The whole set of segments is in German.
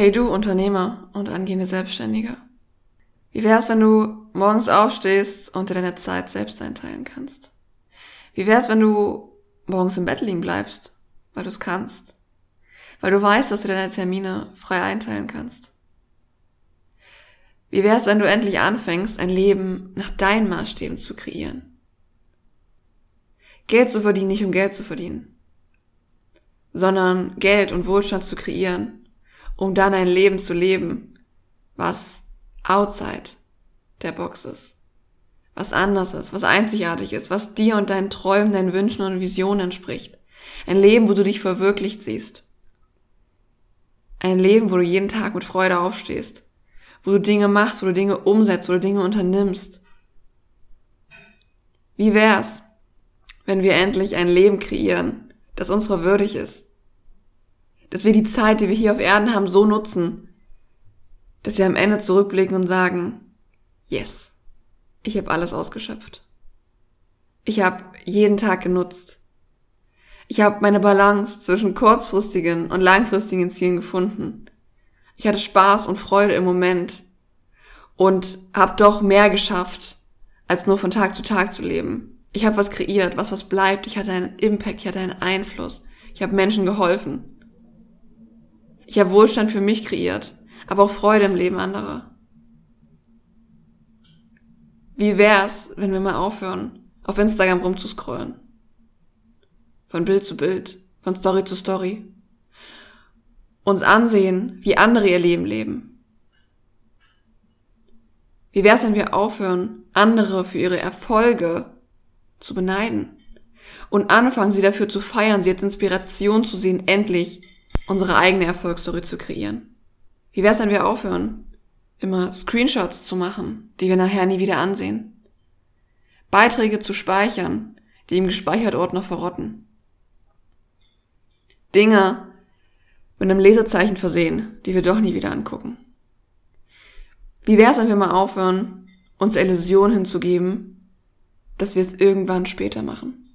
Hey du Unternehmer und angehende Selbstständiger. Wie wär's, wenn du morgens aufstehst und dir deine Zeit selbst einteilen kannst? Wie wär's, wenn du morgens im Bett liegen bleibst, weil du es kannst? Weil du weißt, dass du deine Termine frei einteilen kannst? Wie wär's, wenn du endlich anfängst, ein Leben nach deinen Maßstäben zu kreieren? Geld zu verdienen, nicht um Geld zu verdienen, sondern Geld und Wohlstand zu kreieren, um dann ein Leben zu leben, was outside der Box ist. Was anders ist, was einzigartig ist, was dir und deinen Träumen, deinen Wünschen und Visionen entspricht. Ein Leben, wo du dich verwirklicht siehst. Ein Leben, wo du jeden Tag mit Freude aufstehst. Wo du Dinge machst, wo du Dinge umsetzt, wo du Dinge unternimmst. Wie wär's, wenn wir endlich ein Leben kreieren, das unserer würdig ist? Dass wir die Zeit, die wir hier auf Erden haben, so nutzen, dass wir am Ende zurückblicken und sagen, yes, ich habe alles ausgeschöpft. Ich habe jeden Tag genutzt. Ich habe meine Balance zwischen kurzfristigen und langfristigen Zielen gefunden. Ich hatte Spaß und Freude im Moment und habe doch mehr geschafft, als nur von Tag zu Tag zu leben. Ich habe was kreiert, was was bleibt. Ich hatte einen Impact, ich hatte einen Einfluss. Ich habe Menschen geholfen. Ich habe Wohlstand für mich kreiert, aber auch Freude im Leben anderer. Wie wär's, wenn wir mal aufhören, auf Instagram rumzuscrollen? Von Bild zu Bild, von Story zu Story. Uns ansehen, wie andere ihr Leben leben. Wie wär's, wenn wir aufhören, andere für ihre Erfolge zu beneiden? Und anfangen, sie dafür zu feiern, sie als Inspiration zu sehen, endlich unsere eigene Erfolgsstory zu kreieren. Wie wär's, wenn wir aufhören, immer Screenshots zu machen, die wir nachher nie wieder ansehen? Beiträge zu speichern, die im gespeichert Ordner verrotten. Dinge mit einem Lesezeichen versehen, die wir doch nie wieder angucken. Wie wär's, wenn wir mal aufhören, uns der Illusion hinzugeben, dass wir es irgendwann später machen?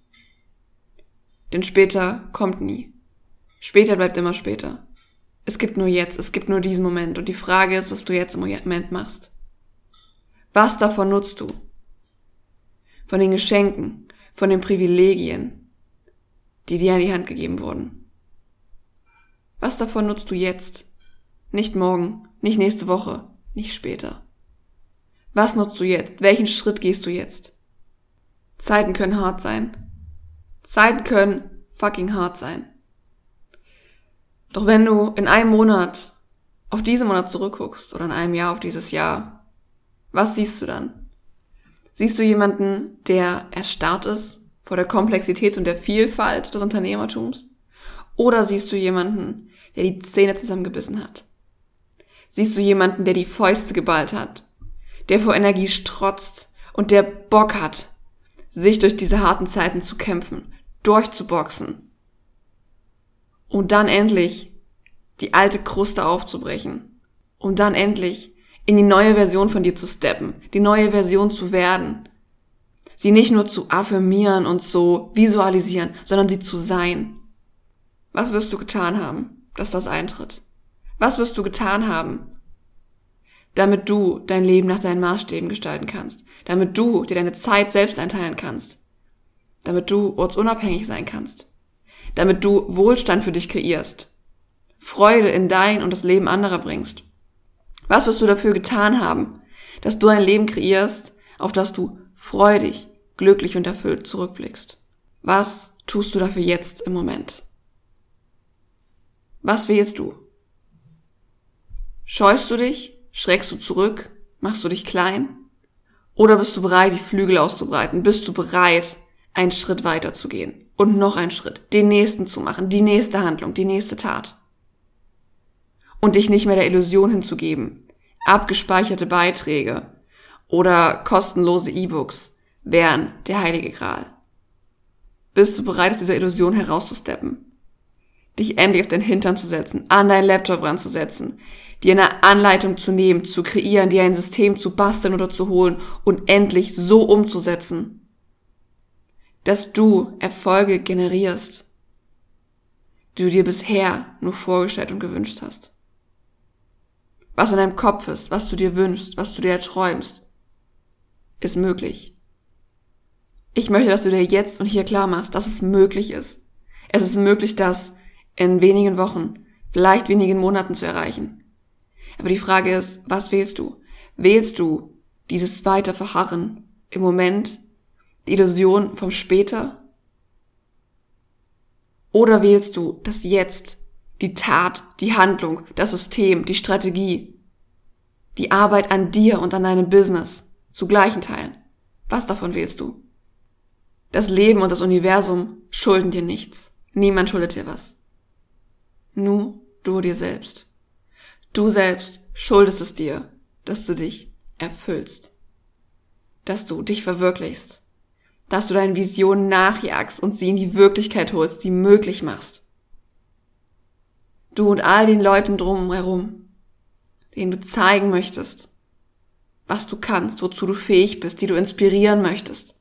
Denn später kommt nie. Später bleibt immer später. Es gibt nur jetzt, es gibt nur diesen Moment und die Frage ist, was du jetzt im Moment machst. Was davon nutzt du? Von den Geschenken, von den Privilegien, die dir an die Hand gegeben wurden. Was davon nutzt du jetzt? Nicht morgen, nicht nächste Woche, nicht später. Was nutzt du jetzt? Welchen Schritt gehst du jetzt? Zeiten können hart sein. Zeiten können fucking hart sein. Doch wenn du in einem Monat auf diesen Monat zurückguckst oder in einem Jahr auf dieses Jahr, was siehst du dann? Siehst du jemanden, der erstarrt ist vor der Komplexität und der Vielfalt des Unternehmertums? Oder siehst du jemanden, der die Zähne zusammengebissen hat? Siehst du jemanden, der die Fäuste geballt hat, der vor Energie strotzt und der Bock hat, sich durch diese harten Zeiten zu kämpfen, durchzuboxen und dann endlich die alte Kruste aufzubrechen. Und dann endlich in die neue Version von dir zu steppen, die neue Version zu werden. Sie nicht nur zu affirmieren und zu visualisieren, sondern sie zu sein. Was wirst du getan haben, dass das eintritt? Was wirst du getan haben, damit du dein Leben nach deinen Maßstäben gestalten kannst, damit du dir deine Zeit selbst einteilen kannst, damit du ortsunabhängig sein kannst? Damit du Wohlstand für dich kreierst, Freude in dein und das Leben anderer bringst. Was wirst du dafür getan haben, dass du ein Leben kreierst, auf das du freudig, glücklich und erfüllt zurückblickst? Was tust du dafür jetzt im Moment? Was wählst du? Scheust du dich? Schreckst du zurück? Machst du dich klein? Oder bist du bereit, die Flügel auszubreiten? Bist du bereit, einen Schritt weiter zu gehen? und noch einen Schritt, den nächsten zu machen, die nächste Handlung, die nächste Tat. Und dich nicht mehr der Illusion hinzugeben, abgespeicherte Beiträge oder kostenlose E-Books wären der heilige Gral. Bist du bereit, aus dieser Illusion herauszusteppen? Dich endlich auf den Hintern zu setzen, an deinen Laptop ranzusetzen, dir eine Anleitung zu nehmen, zu kreieren, dir ein System zu basteln oder zu holen und endlich so umzusetzen, dass du Erfolge generierst, die du dir bisher nur vorgestellt und gewünscht hast. was in deinem Kopf ist, was du dir wünschst, was du dir erträumst, ist möglich. Ich möchte, dass du dir jetzt und hier klar machst, dass es möglich ist. Es ist möglich, das in wenigen Wochen, vielleicht wenigen Monaten zu erreichen. Aber die Frage ist, was wählst du? Wählst du dieses weiter Verharren im Moment, die Illusion vom später? Oder wählst du das Jetzt, die Tat, die Handlung, das System, die Strategie, die Arbeit an dir und an deinem Business zu gleichen Teilen? Was davon wählst du? Das Leben und das Universum schulden dir nichts. Niemand schuldet dir was. Nur du dir selbst. Du selbst schuldest es dir, dass du dich erfüllst. Dass du dich verwirklichst. Dass du deinen Visionen nachjagst und sie in die Wirklichkeit holst, die möglich machst. Du und all den Leuten drumherum, denen du zeigen möchtest, was du kannst, wozu du fähig bist, die du inspirieren möchtest.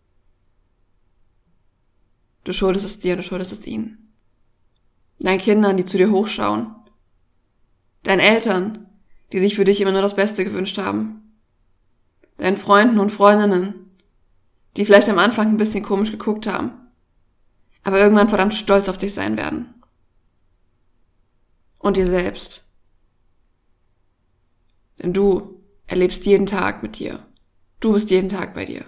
Du schuldest es dir, du schuldest es ihnen. Deinen Kindern, die zu dir hochschauen. Deinen Eltern, die sich für dich immer nur das Beste gewünscht haben. Deinen Freunden und Freundinnen, die vielleicht am Anfang ein bisschen komisch geguckt haben, aber irgendwann verdammt stolz auf dich sein werden. Und dir selbst. Denn du erlebst jeden Tag mit dir. Du bist jeden Tag bei dir.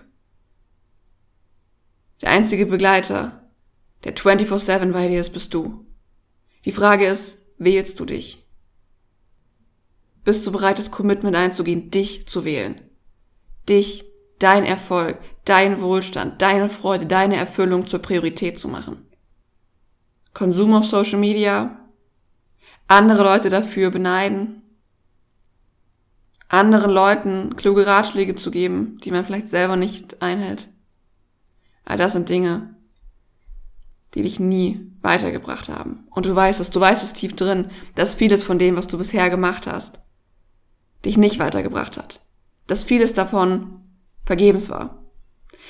Der einzige Begleiter, der 24-7 bei dir ist, bist du. Die Frage ist, wählst du dich? Bist du bereit, das Commitment einzugehen, dich zu wählen? Dich, dein Erfolg, dein Wohlstand, deine Freude, deine Erfüllung zur Priorität zu machen? Konsum auf Social Media? Andere Leute dafür beneiden? Anderen Leuten kluge Ratschläge zu geben, die man vielleicht selber nicht einhält? All das sind Dinge, die dich nie weitergebracht haben. Und du weißt es, du weißt es tief drin, dass vieles von dem, was du bisher gemacht hast, dich nicht weitergebracht hat. Dass vieles davon vergebens war.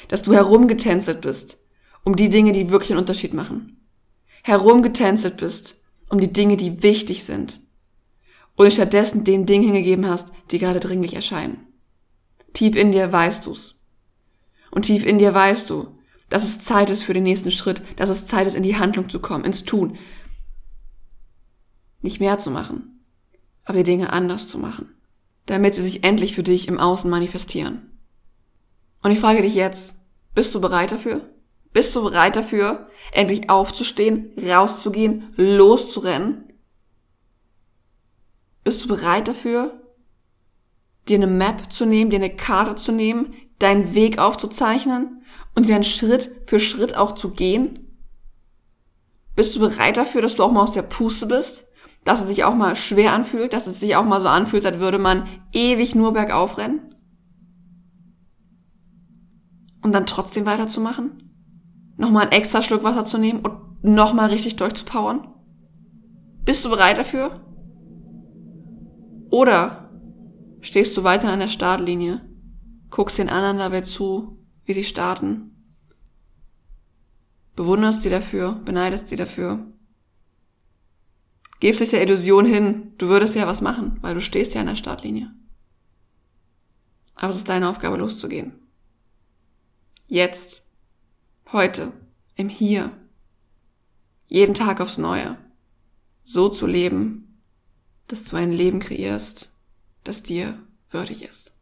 Dass du herumgetänzelt bist, um die Dinge, die wirklich einen Unterschied machen. Herumgetänzelt bist, um die Dinge, die wichtig sind. Und stattdessen den Dingen hingegeben hast, die gerade dringlich erscheinen. Tief in dir weißt du's. Und tief in dir weißt du, dass es Zeit ist für den nächsten Schritt, dass es Zeit ist, in die Handlung zu kommen, ins Tun. Nicht mehr zu machen, aber die Dinge anders zu machen, damit sie sich endlich für dich im Außen manifestieren. Und ich frage dich jetzt, bist du bereit dafür? Bist du bereit dafür, endlich aufzustehen, rauszugehen, loszurennen? Bist du bereit dafür, dir eine Map zu nehmen, dir eine Karte zu nehmen, deinen Weg aufzuzeichnen und dir dann Schritt für Schritt auch zu gehen? Bist du bereit dafür, dass du auch mal aus der Puste bist? Dass es sich auch mal schwer anfühlt? Dass es sich auch mal so anfühlt, als würde man ewig nur bergauf rennen? Und dann trotzdem weiterzumachen? Nochmal einen extra Schluck Wasser zu nehmen und nochmal richtig durchzupowern? Bist du bereit dafür? Oder stehst du weiter an der Startlinie, guckst den anderen dabei zu, wie sie starten. Bewunderst sie dafür, beneidest sie dafür. Gibst dich der Illusion hin, du würdest ja was machen, weil du stehst ja an der Startlinie. Aber es ist deine Aufgabe, loszugehen. Jetzt. Heute. Im Hier. Jeden Tag aufs Neue. So zu leben, dass du ein Leben kreierst, das dir würdig ist.